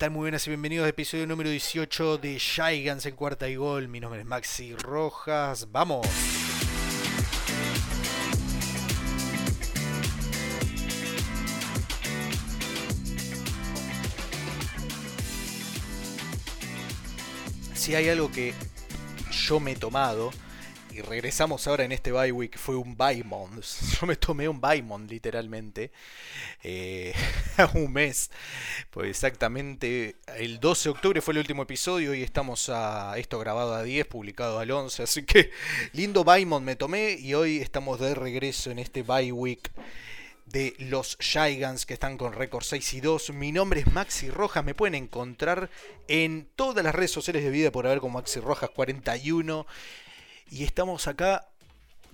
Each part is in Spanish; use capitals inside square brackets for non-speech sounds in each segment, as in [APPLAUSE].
¿Qué tal? ¿Qué tal? Muy buenas y bienvenidos al episodio número 18 de Gigants en cuarta y gol. Mi nombre es Maxi Rojas. ¡Vamos! Si hay algo que yo me he tomado, y regresamos ahora en este bye week, fue un Baimond. [LAUGHS] Yo me tomé un Baimond literalmente. Eh, un mes. Pues exactamente el 12 de octubre fue el último episodio y estamos a esto grabado a 10, publicado al 11. Así que lindo Baimond me tomé y hoy estamos de regreso en este bye week de los Gigants que están con récord 6 y 2. Mi nombre es Maxi Rojas, me pueden encontrar en todas las redes sociales de vida por haber como Maxi Rojas 41. Y estamos acá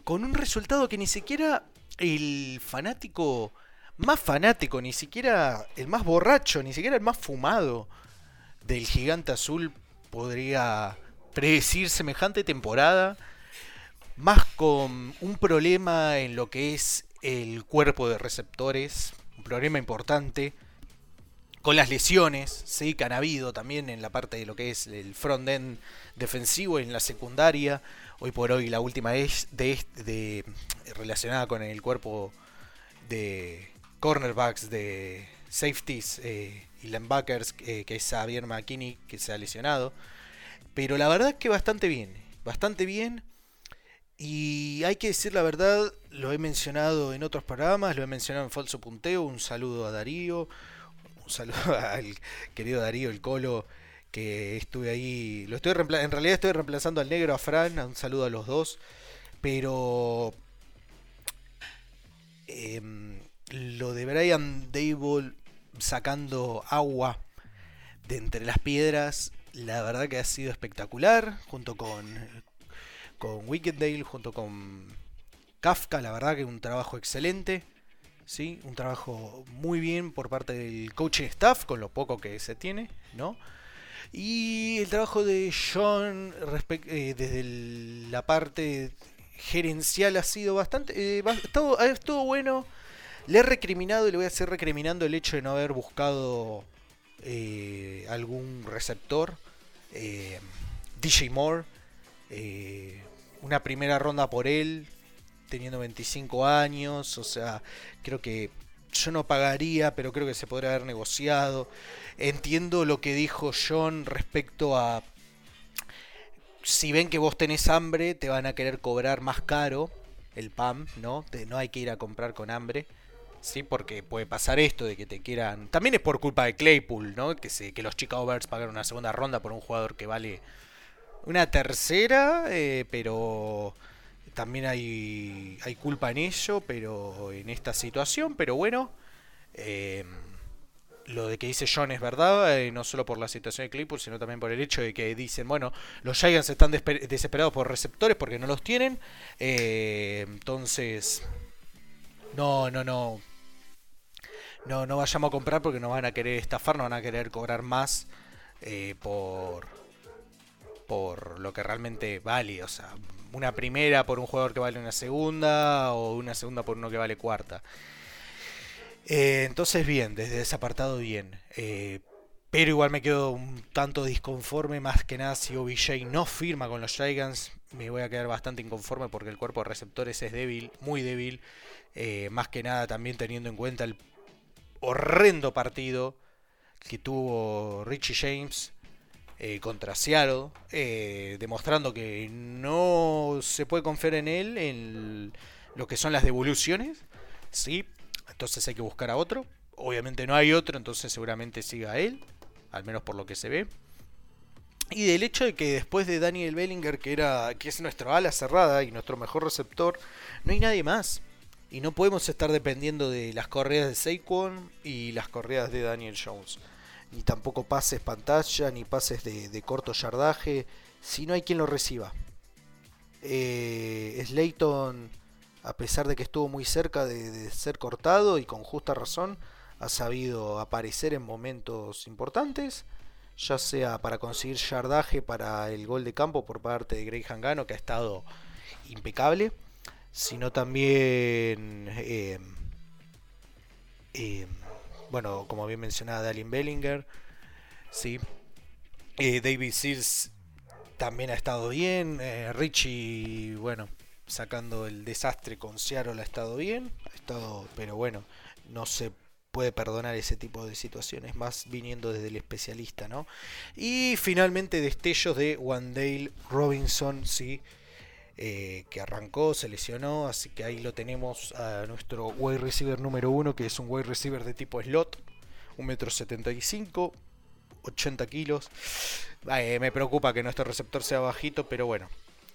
con un resultado que ni siquiera el fanático más fanático, ni siquiera el más borracho, ni siquiera el más fumado del gigante azul podría predecir semejante temporada. Más con un problema en lo que es el cuerpo de receptores, un problema importante. Con las lesiones, sí, que han habido también en la parte de lo que es el front end defensivo, en la secundaria hoy por hoy la última es de, de, relacionada con el cuerpo de cornerbacks, de safeties eh, y linebackers, eh, que es Xavier McKinney, que se ha lesionado. Pero la verdad es que bastante bien, bastante bien. Y hay que decir la verdad, lo he mencionado en otros programas, lo he mencionado en Falso Punteo, un saludo a Darío, un saludo [LAUGHS] al querido Darío, el Colo, que estuve ahí. Lo estoy en realidad estoy reemplazando al negro a Fran. Un saludo a los dos. Pero em, lo de Brian Dable sacando agua de entre las piedras, la verdad que ha sido espectacular. Junto con, con Dale junto con Kafka, la verdad que un trabajo excelente. ¿sí? Un trabajo muy bien por parte del coaching staff, con lo poco que se tiene, ¿no? Y el trabajo de John eh, desde la parte gerencial ha sido bastante... Eh, todo, estuvo bueno. Le he recriminado y le voy a seguir recriminando el hecho de no haber buscado eh, algún receptor. DJ Moore. una primera ronda por él. Teniendo 25 años. O sea, creo que yo no pagaría, pero creo que se podría haber negociado. Entiendo lo que dijo John respecto a si ven que vos tenés hambre, te van a querer cobrar más caro el PAM, ¿no? no hay que ir a comprar con hambre. Sí, porque puede pasar esto de que te quieran. También es por culpa de Claypool, ¿no? Que, se, que los Chicago Bears pagaron una segunda ronda por un jugador que vale una tercera, eh, pero también hay, hay culpa en ello, pero en esta situación, pero bueno, eh, lo de que dice John es verdad, eh, no solo por la situación de Claypool, sino también por el hecho de que dicen, bueno, los Giants están desesperados por receptores porque no los tienen, eh, entonces, no, no, no, no, no vayamos a comprar porque nos van a querer estafar, nos van a querer cobrar más por por lo que realmente vale, o sea, una primera por un jugador que vale una segunda o una segunda por uno que vale cuarta. Eh, entonces bien, desde ese apartado bien. Eh, pero igual me quedo un tanto disconforme, más que nada si OBJ no firma con los Gigants, me voy a quedar bastante inconforme porque el cuerpo de receptores es débil, muy débil. Eh, más que nada también teniendo en cuenta el horrendo partido que tuvo Richie James eh, contra Seattle, eh, demostrando que no se puede confiar en él en lo que son las devoluciones. ¿sí? Entonces hay que buscar a otro. Obviamente no hay otro, entonces seguramente siga él, al menos por lo que se ve. Y del hecho de que después de Daniel Bellinger, que, era, que es nuestro ala cerrada y nuestro mejor receptor, no hay nadie más. Y no podemos estar dependiendo de las correas de Saquon y las correas de Daniel Jones. Ni tampoco pases pantalla, ni pases de, corto yardaje, si no hay quien lo reciba. Eh, Slayton, a pesar de que estuvo muy cerca de, ser cortado y con justa razón, ha sabido aparecer en momentos importantes, ya sea para conseguir yardaje para el gol de campo por parte de Greg Hangano, que ha estado impecable, sino también, eh, eh, bueno, como bien mencionaba, Dalin Bellinger, sí. Eh, David Sears también ha estado bien. Richie, bueno, sacando el desastre con Seattle ha estado bien. Ha estado, pero bueno, no se puede perdonar ese tipo de situaciones, más viniendo desde el especialista, ¿no? Y finalmente destellos de Wandale Robinson, sí. Eh, que arrancó, se lesionó, así que ahí lo tenemos a nuestro wide receiver número uno, que es un wide receiver de tipo slot, 1,75m, 80 kilos. me preocupa que nuestro receptor sea bajito, pero bueno,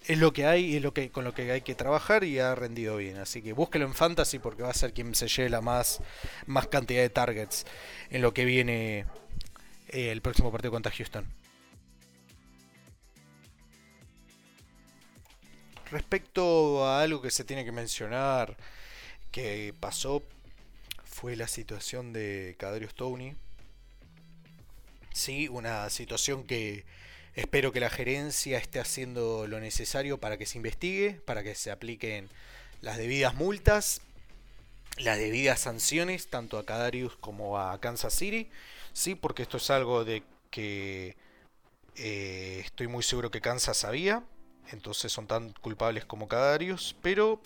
es lo que hay, es lo que con lo que hay que trabajar y ha rendido bien. Así que búsquelo en Fantasy porque va a ser quien se lleve la más, más cantidad de targets en lo que viene eh, el próximo partido contra Houston. Respecto a algo que se tiene que mencionar que pasó fue la situación de Cadarius Tony. Sí, una situación que espero que la gerencia esté haciendo lo necesario para que se investigue, para que se apliquen las debidas multas, las debidas sanciones, tanto a Cadarius como a Kansas City. Sí, porque esto es algo de que eh, estoy muy seguro que Kansas sabía entonces son tan culpables como Cadarius, pero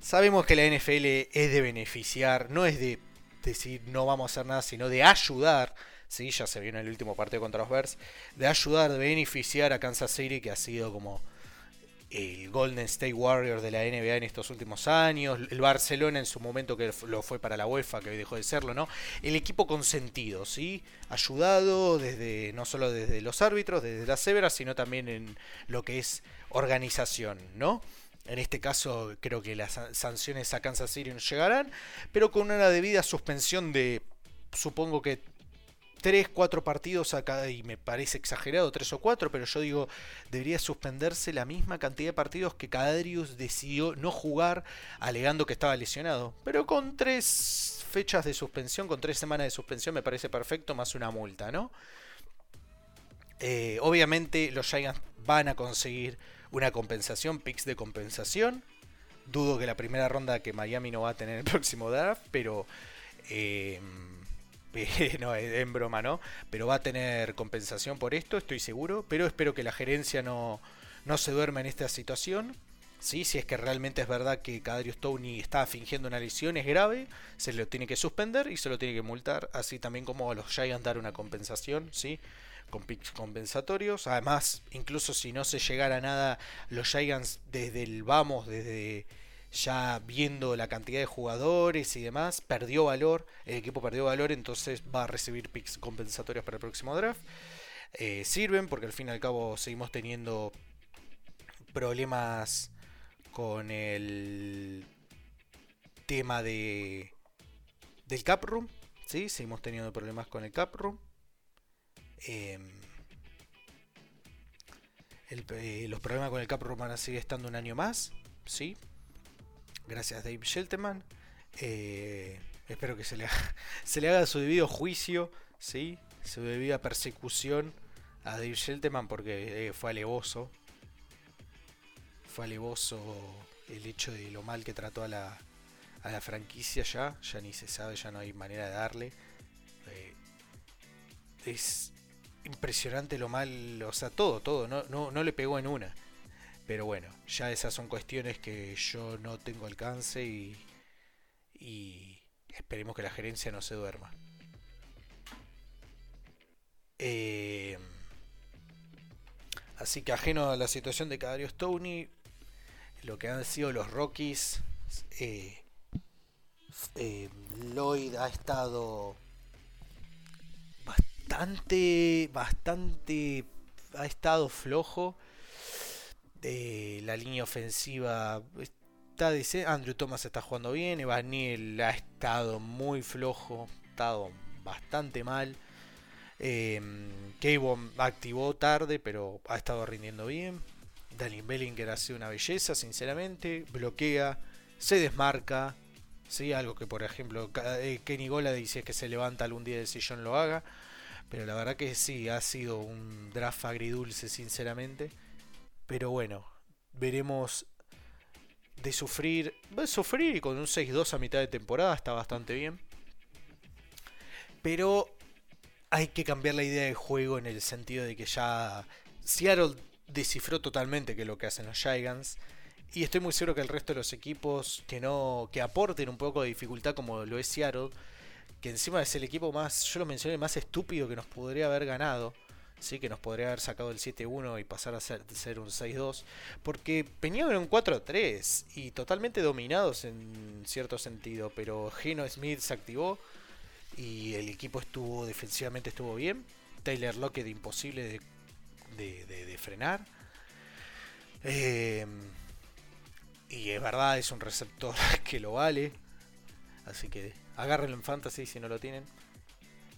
sabemos que la NFL es de beneficiar, no es de decir no vamos a hacer nada, sino de ayudar, ¿sí? ya se vio en el último partido contra los Bears, de ayudar, de beneficiar a Kansas City, que ha sido como el Golden State Warriors de la NBA en estos últimos años, el Barcelona en su momento que lo fue para la UEFA, que hoy dejó de serlo, ¿no? El equipo consentido, ¿sí? Ayudado desde, no solo desde los árbitros, desde las severas, sino también en lo que es organización, ¿no? En este caso creo que las sanciones a Kansas City no llegarán, pero con una debida suspensión de, supongo que 3, 4 partidos acá, y me parece exagerado, 3 o 4, pero yo digo, debería suspenderse la misma cantidad de partidos que Cadarius decidió no jugar alegando que estaba lesionado. Pero con 3 fechas de suspensión, con 3 semanas de suspensión me parece perfecto, más una multa, ¿no? Eh, obviamente los Giants van a conseguir una compensación, picks de compensación. Dudo que la primera ronda que Miami no va a tener el [LAUGHS] próximo draft, pero... Eh, [LAUGHS] no, en broma, ¿no? Pero va a tener compensación por esto, estoy seguro. Pero espero que la gerencia no, no se duerma en esta situación. ¿sí? Si es que realmente es verdad que Cadarius Tony está fingiendo una lesión, es grave, se lo tiene que suspender y se lo tiene que multar. Así también como a los Giants dar una compensación, ¿sí? Con picks compensatorios. Además, incluso si no se llegara a nada, los Giants desde el vamos, desde ya viendo la cantidad de jugadores y demás, perdió valor, el equipo perdió valor, entonces va a recibir picks compensatorios para el próximo draft. Eh, sirven porque al fin y al cabo seguimos teniendo problemas con el tema de del cap room, ¿sí? seguimos teniendo problemas con el cap room. Em, eh, los problemas con el cap room van a seguir estando un año más, ¿sí? Gracias Dave Shelterman. Eh, espero que se le, haga, [LAUGHS] se le haga su debido juicio, ¿sí? su debida persecución a Dave Shelterman porque eh, fue alevoso. Fue alevoso el hecho de lo mal que trató a la, a la franquicia ya. Ya ni se sabe, ya no hay manera de darle. Eh, es impresionante lo mal, o sea, todo, todo. No, no, no le pegó en una. Pero bueno, ya esas son cuestiones que yo no tengo alcance y, esperemos que la gerencia no se duerma. Eh, así que ajeno a la situación de Cadario Stoney, lo que han sido los Rockies, eh, eh, Lloyd ha estado bastante, bastante, ha estado flojo la línea ofensiva está Andrew Thomas está jugando bien, Evaniel ha estado muy flojo, ha estado bastante mal. Eh, activó tarde, pero ha estado rindiendo bien. Dalin Bellinger ha sido una belleza, sinceramente. Bloquea, se desmarca. ¿sí? Algo que, por ejemplo, eh, Kenny Gola dice que se levanta algún día de sillón lo haga. Pero la verdad que sí, ha sido un draft agridulce, sinceramente. Pero bueno, veremos de sufrir. A sufrir y con un 6-2 a mitad de temporada está bastante bien. Pero hay que cambiar la idea de juego en el sentido de que ya Seattle descifró totalmente que es lo que hacen los Giants. Y estoy muy seguro que el resto de los equipos que no que aporten un poco de dificultad como lo es Seattle, que encima es el equipo más, yo lo mencioné, más estúpido que nos podría haber ganado. ¿Sí? que nos podría haber sacado el 7-1 y pasar a ser, un 6-2, porque venían en un 4-3 y totalmente dominados en cierto sentido, pero Geno Smith se activó y el equipo estuvo defensivamente estuvo bien, Taylor Lockett imposible de, frenar. Eh, y es verdad, es un receptor [LAUGHS] que lo vale. Así que agárrenlo en fantasy si no lo tienen.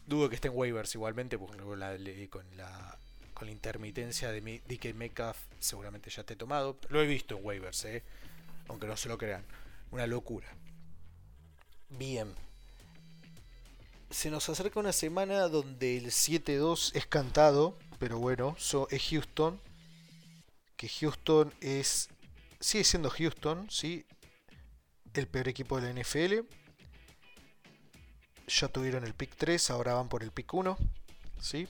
Dudo que estén waivers igualmente, porque con la, con la, con la intermitencia de DK Metcalf seguramente ya esté tomado. Lo he visto en waivers, eh, aunque no se lo crean. Una locura. Bien. Se nos acerca una semana donde el 7-2 es cantado, pero bueno, es Houston. Que Houston es. Sigue siendo Houston, ¿sí? El peor equipo de la NFL ya tuvieron el pick 3, ahora van por el pick 1. ¿sí?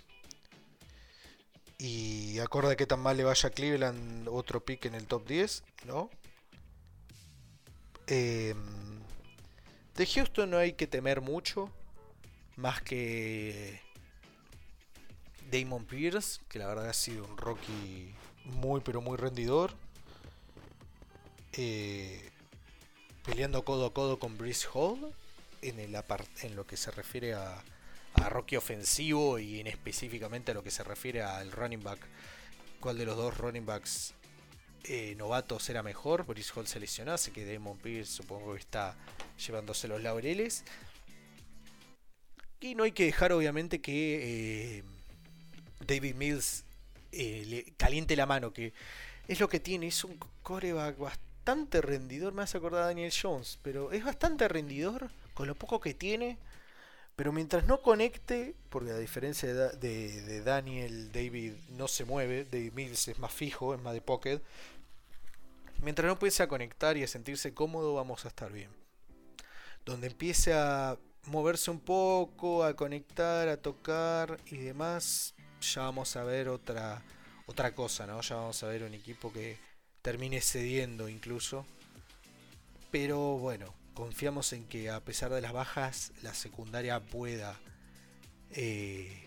Y acorde que tan mal le vaya a Cleveland, otro pick en el top 10, ¿no? Em, de Houston no hay que temer mucho, más que Damon Pierce, que la verdad ha sido un Rocky muy pero muy rendidor. Eh, peleando codo a codo con Brice Hall en, lo que se refiere a, a Rocky ofensivo y en específicamente a lo que se refiere al running back. ¿Cuál de los dos running backs eh, novatos era mejor? Brice Hall se lesionó, así que Damon Pierce supongo que está llevándose los laureles. Y no hay que dejar obviamente que eh, David Mills eh, caliente la mano, que es lo que tiene, es un coreback bastante rendidor, me hace acordar a Daniel Jones, pero es bastante rendidor con lo poco que tiene. Pero mientras no conecte, porque a diferencia de, Daniel, David no se mueve, David Mills es más fijo, es más de pocket. Mientras no empiece a conectar y a sentirse cómodo, vamos a estar bien. Donde empiece a moverse un poco, a conectar, a tocar y demás, ya vamos a ver otra, otra cosa, ¿no? Ya vamos a ver un equipo que termine cediendo incluso. Pero bueno, confiamos en que a pesar de las bajas, la secundaria pueda eh,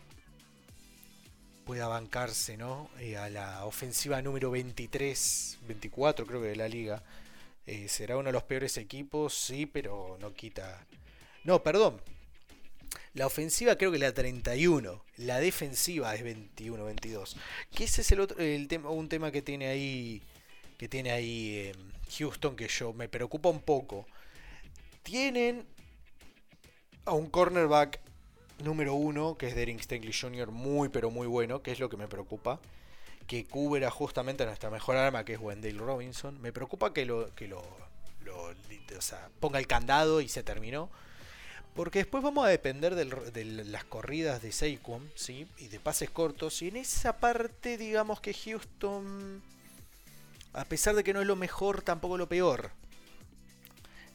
pueda bancarse ¿no? Eh, a la ofensiva número 23, 24 creo que de la liga. Eh, será uno de los peores equipos, sí, pero no quita... No, perdón. La ofensiva creo que la 31. La defensiva es 21, 22. Que ese es el otro, el tema, un tema que tiene ahí, que tiene ahí Houston que yo me preocupa un poco tienen a un cornerback número uno, que es Derek Stanley Jr., muy pero muy bueno, que es lo que me preocupa. Que cubra justamente a nuestra mejor arma, que es Wendell Robinson. Me preocupa que lo, que lo, ponga el candado y se terminó. Porque después vamos a depender de las corridas de Saquon, ¿sí? Y de pases cortos. Y en esa parte, digamos que Houston, a pesar de que no es lo mejor, tampoco lo peor.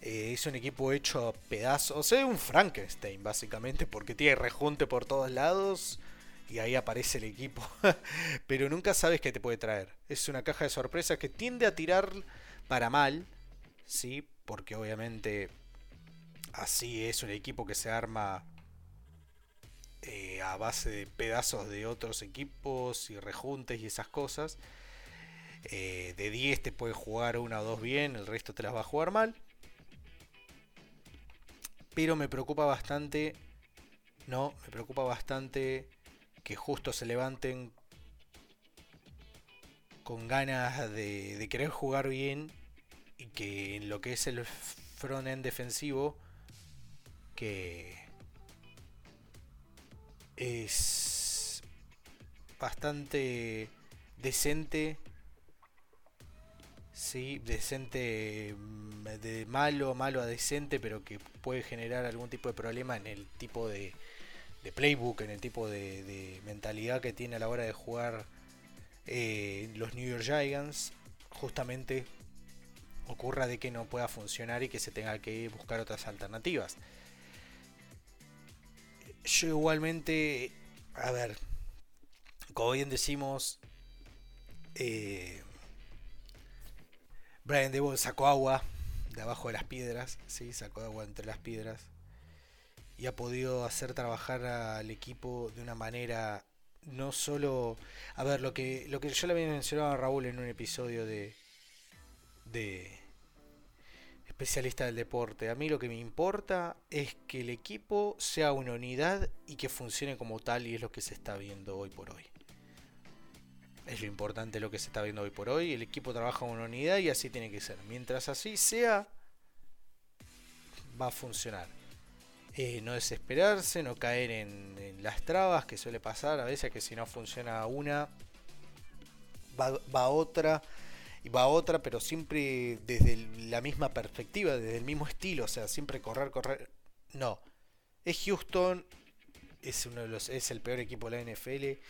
Eh, es un equipo hecho a pedazos. O sea, un Frankenstein, básicamente, porque tiene rejunte por todos lados. Y ahí aparece el equipo. [LAUGHS] Pero nunca sabes qué te puede traer. Es una caja de sorpresas que tiende a tirar para mal. ¿Sí? Porque obviamente así es un equipo que se arma eh, a base de pedazos de otros equipos y rejuntes y esas cosas. Eh, de 10 te puede jugar una o dos bien, el resto te las va a jugar mal pero me preocupa bastante, no, me preocupa bastante que justo se levanten con ganas de, querer jugar bien y que en lo que es el front-end defensivo, que es bastante decente. Sí, decente mm, de malo, malo a decente, pero que puede generar algún tipo de problema en el tipo de, de playbook, en el tipo de, mentalidad que tiene a la hora de jugar eh, los New York Giants. Justamente ocurra de que no pueda funcionar y que se tenga que buscar otras alternativas. Yo igualmente, a ver, como bien decimos, eh, Brian Devil sacó agua de abajo de las piedras, sí, sacó agua entre las piedras y ha podido hacer trabajar al equipo de una manera no solo, a ver, lo que lo que yo le había mencionado a Raúl en un episodio de de especialista del deporte. A mí lo que me importa es que el equipo sea una unidad y que funcione como tal y es lo que se está viendo hoy por hoy. Es lo importante lo que se está viendo hoy por hoy. El equipo trabaja como una unidad y así tiene que ser. Mientras así sea, va a funcionar. Eh, no desesperarse, no caer en, en, las trabas que suele pasar a veces que si no funciona una, va, va otra y va otra, pero siempre desde la misma perspectiva, desde el mismo estilo, o sea, siempre correr, correr. No. Es Houston, es uno de los es el peor equipo de la NFL.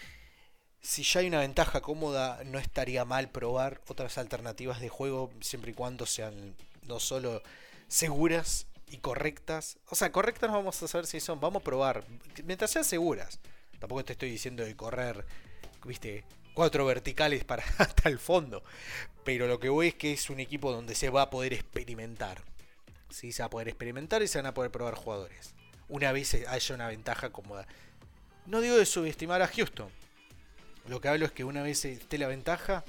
Si ya hay una ventaja cómoda, no estaría mal probar otras alternativas de juego, siempre y cuando sean no solo seguras y correctas. O sea, correctas no vamos a saber si son, vamos a probar. Mientras sean seguras. Tampoco te estoy diciendo de correr, viste, cuatro verticales para [LAUGHS] hasta el fondo. Pero lo que voy es que es un equipo donde se va a poder experimentar. ¿sí? Se va a poder experimentar y se van a poder probar jugadores. Una vez haya una ventaja cómoda. No digo de subestimar a Houston. Lo que hablo es que una vez esté la ventaja,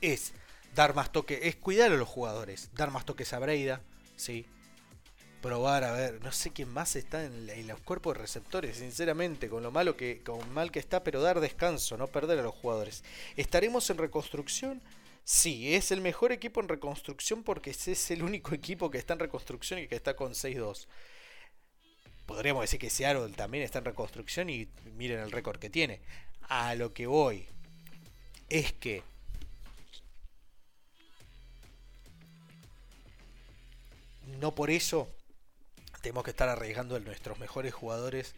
es dar más toques, es cuidar a los jugadores, dar más toques a Breida, ¿sí? probar a ver, no sé quién más está en, los cuerpos de receptores, sinceramente, con lo malo que, con mal que está, pero dar descanso, no perder a los jugadores. ¿Estaremos en reconstrucción? Sí, es el mejor equipo en reconstrucción porque es el único [LAUGHS] equipo que está en reconstrucción y que está con 6-2. Podríamos decir que Seattle también está en reconstrucción y miren el récord que tiene. A lo que voy es que no por eso tenemos que estar arriesgando a nuestros mejores jugadores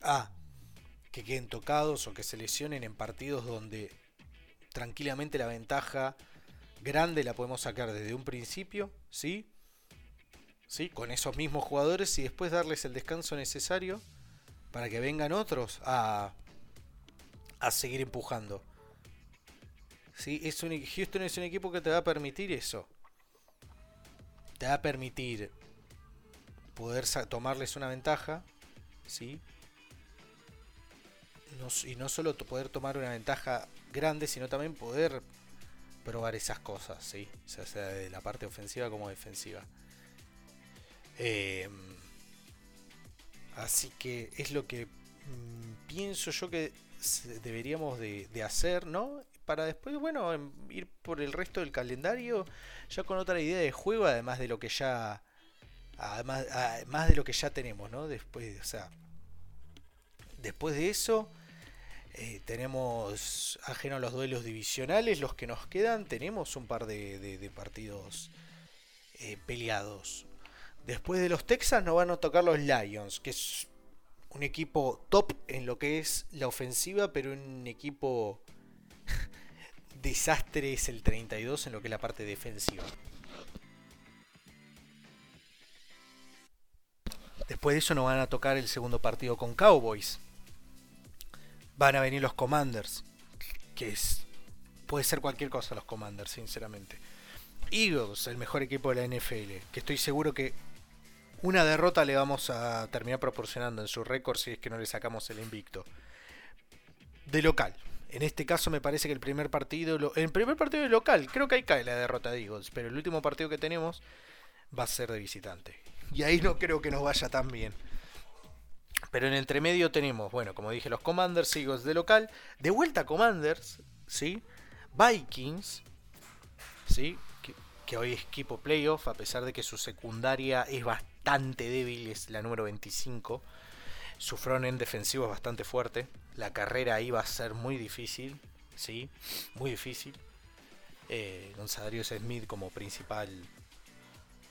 a que queden tocados o que se lesionen en partidos donde tranquilamente la ventaja grande la podemos sacar desde un principio, ¿sí? ¿Sí? Con esos mismos jugadores y después darles el descanso necesario para que vengan otros a, a seguir empujando. ¿Sí? Es un, Houston es un equipo que te va a permitir eso. Te va a permitir poder tomarles una ventaja, ¿sí? y no solo poder tomar una ventaja grande, sino también poder probar esas cosas, ¿sí? sea, de la parte ofensiva como defensiva. Em, así que es lo que mm, pienso yo que deberíamos de, hacer, ¿no? Para después, bueno, em, ir por el resto del calendario ya con otra idea de juego, además de lo que ya Además, más de lo que ya tenemos, ¿no? Después, o sea, después de eso, eh, tenemos, ajeno a los duelos divisionales, los que nos quedan, tenemos un par de, partidos eh, peleados. Después de los Texas nos van a tocar los Lions, que es un equipo top en lo que es la ofensiva, pero un equipo [LAUGHS] desastre es el 32 en lo que es la parte defensiva. Después de eso nos van a tocar el segundo partido con Cowboys. Van a venir los Commanders. Que es. Puede ser cualquier cosa los Commanders, sinceramente. Eagles, el mejor equipo de la NFL. Que estoy seguro que una derrota le vamos a terminar proporcionando en su récord si es que no le sacamos el invicto. De local. En este caso me parece que el primer partido, el primer partido de local, creo que ahí cae la derrota de Eagles, pero el último partido que tenemos va a ser de visitante y ahí no creo que nos vaya tan bien. Pero en el entremedio tenemos, bueno, como dije, los Commanders, Eagles de local, de vuelta Commanders, ¿sí? Vikings, ¿sí? que hoy es equipo playoff, a pesar de que su secundaria es bastante débil, es la número 25. Su front defensivo es bastante fuerte. La carrera ahí va a ser muy difícil, sí, muy difícil. Eh, Smith como principal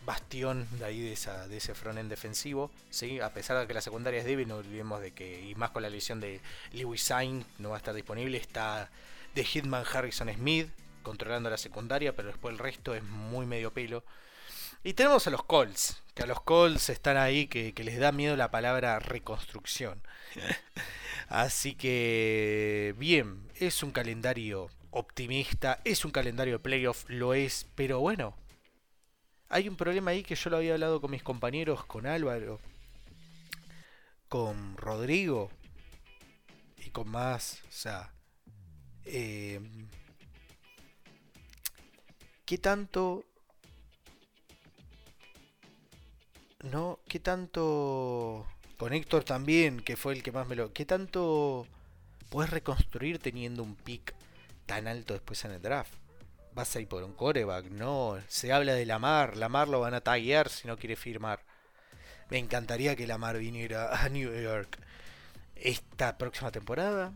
bastión de ahí de, esa, de ese defensivo, ¿sí? a pesar de que la secundaria es débil, no olvidemos de que, y más con la lesión de Lewis Sain, no va a estar disponible, está de Hitman Harrison Smith controlando la secundaria, pero después el resto es muy medio pelo. Y tenemos a los Colts, que a los Colts están ahí, que, que les da miedo la palabra reconstrucción. [LAUGHS] Así que, bien, es un calendario optimista, es un calendario de playoff, lo es, pero bueno, hay un problema ahí que yo lo había hablado con mis compañeros, con Álvaro, con Rodrigo y con más. O sea, eh, ¿qué tanto... No, ¿qué tanto... Con Héctor también, que fue el que más me lo... ¿Qué tanto puedes reconstruir teniendo un pick tan alto después en el draft? vas a ir por un coreback. No, se habla de Lamar. Lamar lo van a taguear si no quiere firmar. Me encantaría que Lamar viniera a New York esta próxima temporada.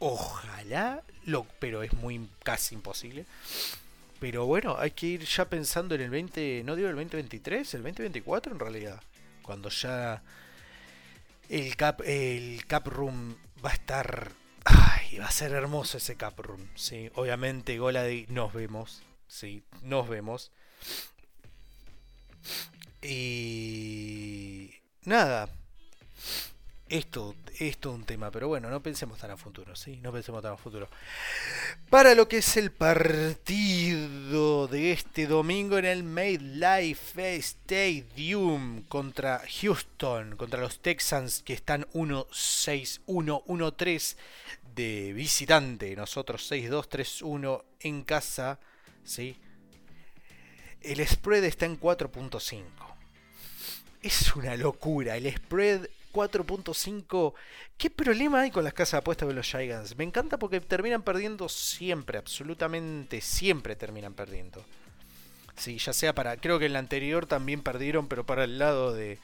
Ojalá, lo, pero es muy casi imposible. Pero bueno, hay que ir ya pensando en el 20, no digo el 2023, el 2024 en realidad. Cuando ya el cap, el cap room va a estar Ay, va a ser hermoso ese Cap Room. Sí, obviamente, Golady, nos vemos. Sí, nos vemos. Y. Nada. Esto, esto es un tema, pero bueno, no pensemos tan a futuro, ¿sí? No pensemos tan a futuro. Para lo que es el partido de este domingo en el Made Life Stadium contra Houston, contra los Texans que están 1-6, 1-1-3 de visitante, nosotros 6-2-3-1 en casa, ¿sí? El spread está en 4.5. Es una locura, el spread 4.5. ¿Qué problema hay con las casas de apuestas de los Giants? Me encanta porque terminan perdiendo siempre, absolutamente siempre terminan perdiendo. Sí, ya sea para. Creo que en la anterior también perdieron, pero para el lado de.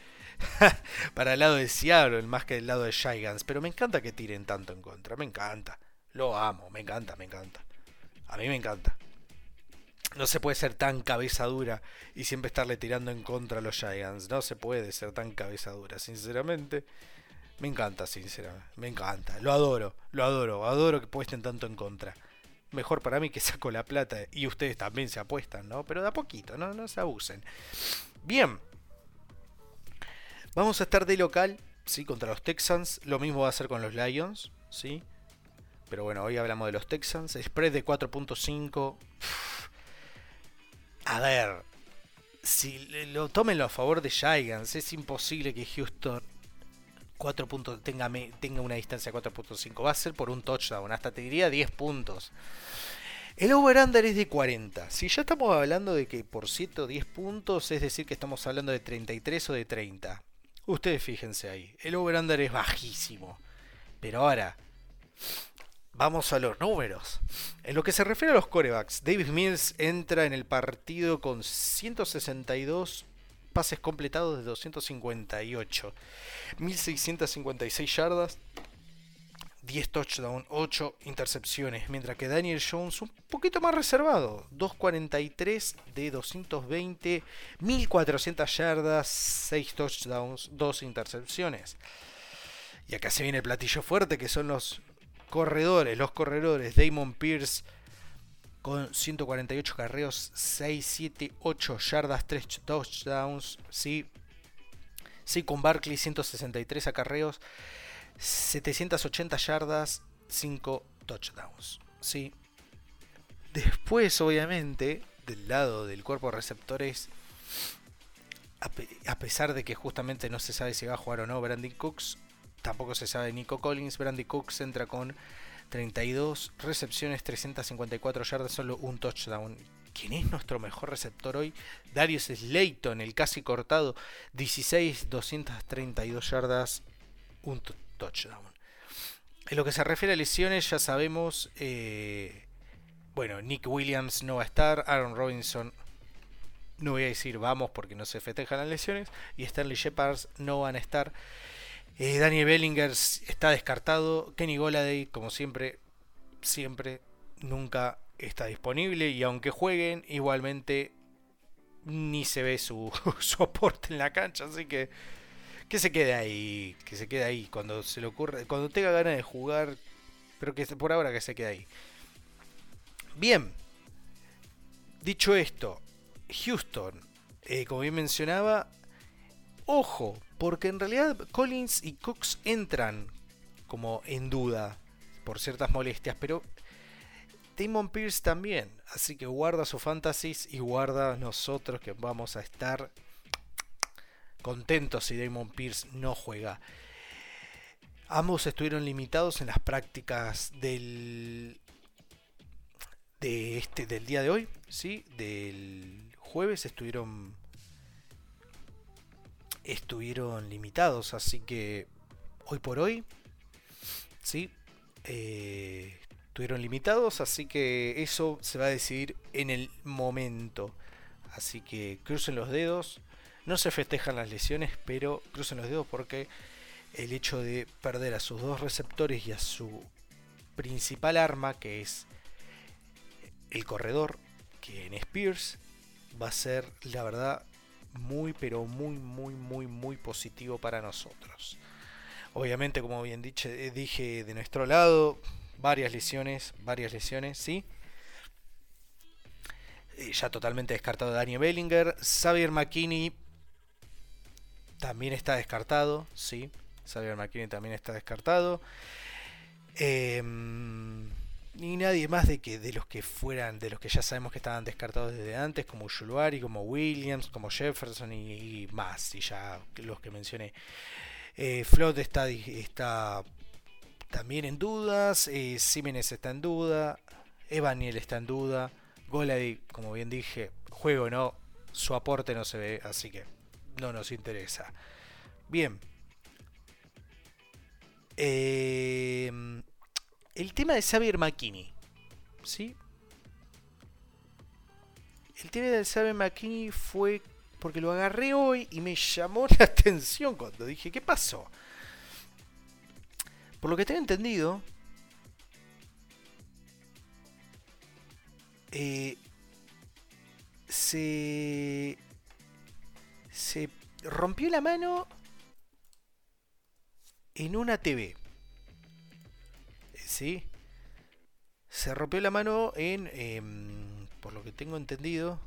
[LAUGHS] para el lado de Seattle, más que el lado de Giants. Pero me encanta que tiren tanto en contra. Me encanta. Lo amo, me encanta, me encanta. A mí me encanta. No se puede ser tan cabeza dura y siempre estarle tirando en contra a los Giants. No se puede ser tan cabeza dura, sinceramente. Me encanta, sinceramente. Me encanta. Lo adoro, lo adoro. Adoro que puesten tanto en contra. Mejor para mí que saco la plata y ustedes también se apuestan, ¿no? Pero de a poquito, ¿no? No se abusen. Bien. Vamos a estar de local, ¿sí? Contra los Texans. Lo mismo va a ser con los Lions, ¿sí? Pero bueno, hoy hablamos de los Texans. Spread de 4.5. A ver, si lo tómenlo a favor de Giants, es imposible que Houston 4 puntos tenga, tenga una distancia de 4.5. Va a ser por un touchdown, hasta te diría 10 puntos. El over-under es de 40. Si ya estamos hablando de que por 7 o 10 puntos, es decir que estamos hablando de 33 o de 30. Ustedes fíjense ahí. El over-under es bajísimo. Pero ahora, Vamos a los números. En lo que se refiere a los corebacks, David Mills entra en el partido con 162 pases completados de 258, 1656 yardas, 10 touchdowns, 8 intercepciones, mientras que Daniel Jones un poquito más reservado, 243 de 220, 1400 yardas, 6 touchdowns, 2 intercepciones. Y acá se viene el platillo fuerte que son los corredores, los corredores, Damon Pierce con 148 carreos, 6, 7, 8 yardas, 3 touchdowns, ¿sí? Con Barkley 163 acarreos, 780 yardas, 5 touchdowns, ¿sí? Después, obviamente, del lado del cuerpo de receptores, a pesar de que justamente no se sabe si va a jugar o no Brandon Cooks, tampoco se sabe Nico Collins. Brandy Cooks entra con 32 recepciones, 354 yardas, solo un touchdown. ¿Quién es nuestro mejor receptor hoy? Darius Slayton, el casi cortado, 16, 232 yardas, un touchdown. En lo que se refiere a lesiones, ya sabemos, eh, bueno, Nick Williams no va a estar, Aaron Robinson no voy a decir vamos porque no se festejan las lesiones. Y Stanley Shepard no van a estar. Eh, Daniel Bellinger está descartado. Kenny Goladay, como siempre, siempre, nunca está disponible. Y aunque jueguen, igualmente ni se ve su, [LAUGHS] su aporte en la cancha. Así que que se quede ahí. Que se quede ahí. Cuando se le ocurra. Cuando tenga ganas de jugar. Pero que por ahora que se quede ahí. Bien. Dicho esto, Houston, eh, como bien mencionaba, ojo, porque en realidad Collins y Cox entran como en duda por ciertas molestias, pero Damon Pierce también, así que guarda su fantasies y guarda nosotros que vamos a estar contentos si Damon Pierce no juega. Ambos estuvieron limitados en las prácticas del de este del día de hoy, sí, del jueves estuvieron estuvieron limitados, así que hoy por hoy, sí, eh, estuvieron limitados, así que eso se va a decidir en el momento. Así que crucen los dedos, no se festejan las lesiones, pero crucen los dedos porque el hecho de perder a sus dos receptores y a su principal arma, que es el corredor, que en Spears va a ser, la verdad, muy, pero muy, muy, muy, muy positivo para nosotros. Obviamente, como bien eh, dije de nuestro lado, varias lesiones, varias lesiones, ¿sí? Eh, ya totalmente descartado Daniel Bellinger. Xavier McKinney también está descartado, ¿sí? Xavier McKinney también está descartado. Eh, ni nadie más de que de los que fueran, de los que ya sabemos que estaban descartados desde antes, como Julvari, como Williams, como Jefferson y, más, y ya los que mencioné. Eh, Flot está, está también en dudas, eh, está en duda, Evaniel está en duda, Golady, como bien dije, juego no, su aporte no se ve, así que no nos interesa. Bien. Eh, el tema de Xavier McKinney. ¿Sí? El tema de Xavier McKinney fue porque lo agarré hoy y me llamó [LAUGHS] la atención cuando dije, ¿qué pasó? Por lo que tengo entendido, eh, se, se rompió la mano en una TV. ¿Sí? Se rompió la mano en, em, por lo que tengo entendido,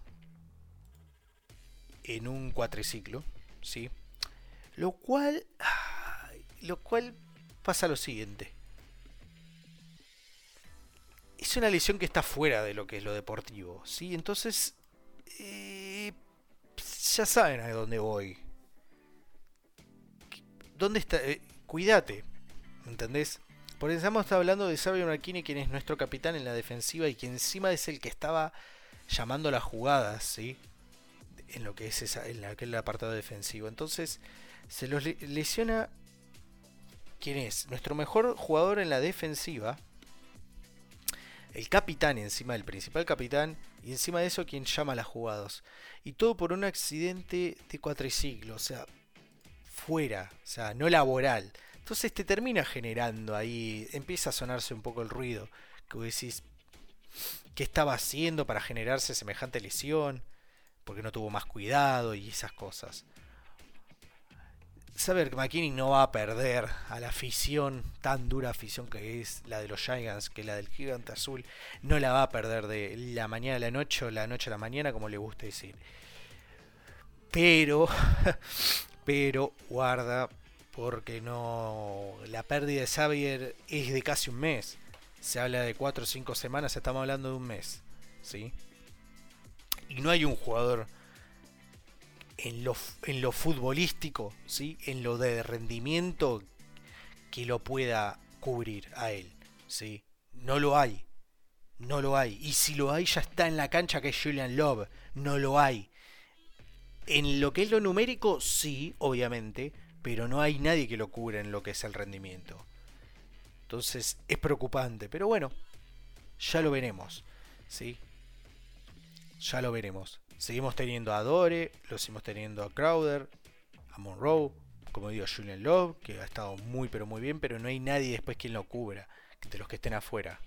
en un cuatriciclo, ¿sí? Lo cual, lo cual pasa lo siguiente. Es una lesión que está fuera de lo que es lo deportivo, ¿sí? Entonces, eh, ya saben a dónde voy. ¿Dónde está? Eh, cuídate, ¿entendés? Por eso está hablando de Xavier Marquini, quien es nuestro capitán en la defensiva y quien encima es el que estaba llamando las jugadas, ¿sí? En lo que es esa, en aquel apartado defensivo. Entonces, se los lesiona. ¿Quién es? Nuestro mejor jugador en la defensiva. El capitán encima, el principal capitán. Y encima de eso, quien llama las jugadas. Y todo por un accidente de cuatriciclo. O sea, fuera. O sea, no laboral. Entonces te termina generando ahí, empieza a sonarse un poco el ruido, que decís, ¿qué estaba haciendo para generarse semejante lesión? Porque no tuvo más cuidado y esas cosas. Saber que McKinney no va a perder a la afición, tan dura afición que es la de los Giants, que la del Gigante Azul, no la va a perder de la mañana a la noche o la noche a la mañana, como le gusta decir. Pero, [LAUGHS] pero guarda, porque no la pérdida de Xavier es de casi un mes. Se habla de 4 o 5 semanas, estamos hablando de un mes. ¿sí? Y no hay un jugador en lo, en lo futbolístico, ¿sí? en lo de rendimiento, que lo pueda cubrir a él. ¿sí? No lo hay. No lo hay. Y si lo hay, ya está en la cancha que es Julian Love. No lo hay. En lo que es lo numérico, sí, obviamente pero no hay nadie que lo cubra en lo que es el rendimiento. Entonces es preocupante, pero bueno, ya lo veremos, ¿sí? Ya lo veremos. Seguimos teniendo a Dore, lo seguimos teniendo a Crowder, a Monroe, como digo, Julian Love, que ha estado muy pero muy bien, pero no hay nadie después quien lo cubra, de los que estén afuera.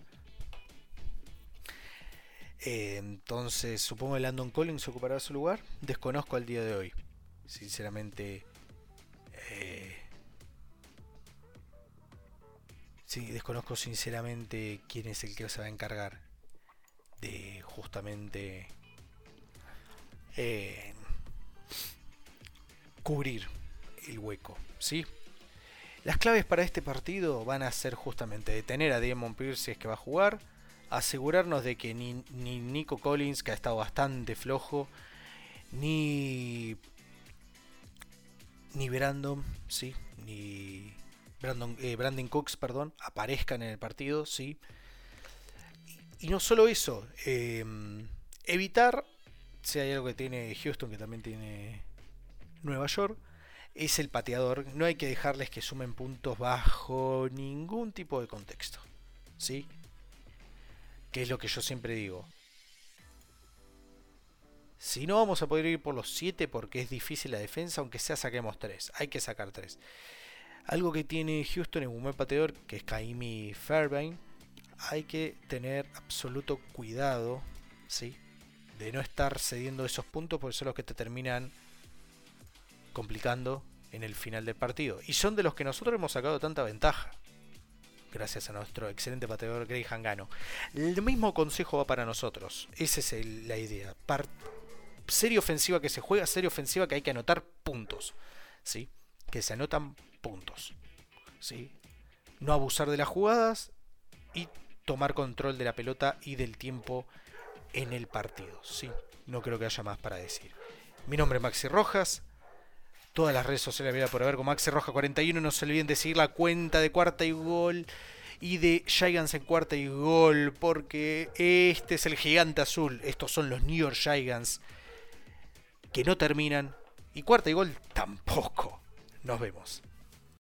Eh, entonces, supongo que Landon Collins ocupará su lugar. Desconozco al día de hoy. Sinceramente. Eh, sí, desconozco sinceramente quién es el que se va a encargar de justamente eh, cubrir el hueco. ¿sí? Las claves para este partido van a ser justamente detener a Damon Pierce si es que va a jugar, asegurarnos de que ni, Nico Collins, que ha estado bastante flojo, ni, ni Brandon, ¿sí? ni Brandon, eh, Brandon Cooks, perdón, aparezcan en el partido, ¿sí? Y, no solo eso, em, evitar, si hay algo que tiene Houston, que también tiene Nueva York, es el pateador. No hay que dejarles que sumen puntos bajo ningún tipo de contexto. ¿Sí? Que es lo que yo siempre digo. Si no vamos a poder ir por los 7 porque es difícil la defensa, aunque sea saquemos 3. Hay que sacar 3. Algo que tiene Houston en un buen pateador, que es Kaimi Fairbairn, hay que tener absoluto cuidado, ¿sí? De no estar cediendo esos puntos porque son los que te terminan complicando en el final del partido. Y son de los que nosotros hemos sacado tanta ventaja. Gracias a nuestro excelente pateador Greg Hangano. El mismo consejo va para nosotros. Esa es la idea. Serie ofensiva que se juega, serie ofensiva que hay que anotar puntos. ¿sí? Que se anotan puntos. ¿sí? No abusar de las jugadas y tomar control de la pelota y del tiempo en el partido. ¿sí? No creo que haya más para decir. Mi nombre es Maxi Rojas todas las redes sociales por haber como Axe Roja 41. No se olviden de seguir la cuenta de cuarta y gol y de Giants en cuarta y gol, porque este es el gigante azul. Estos son los New York Giants que no terminan y cuarta y gol tampoco. Nos vemos.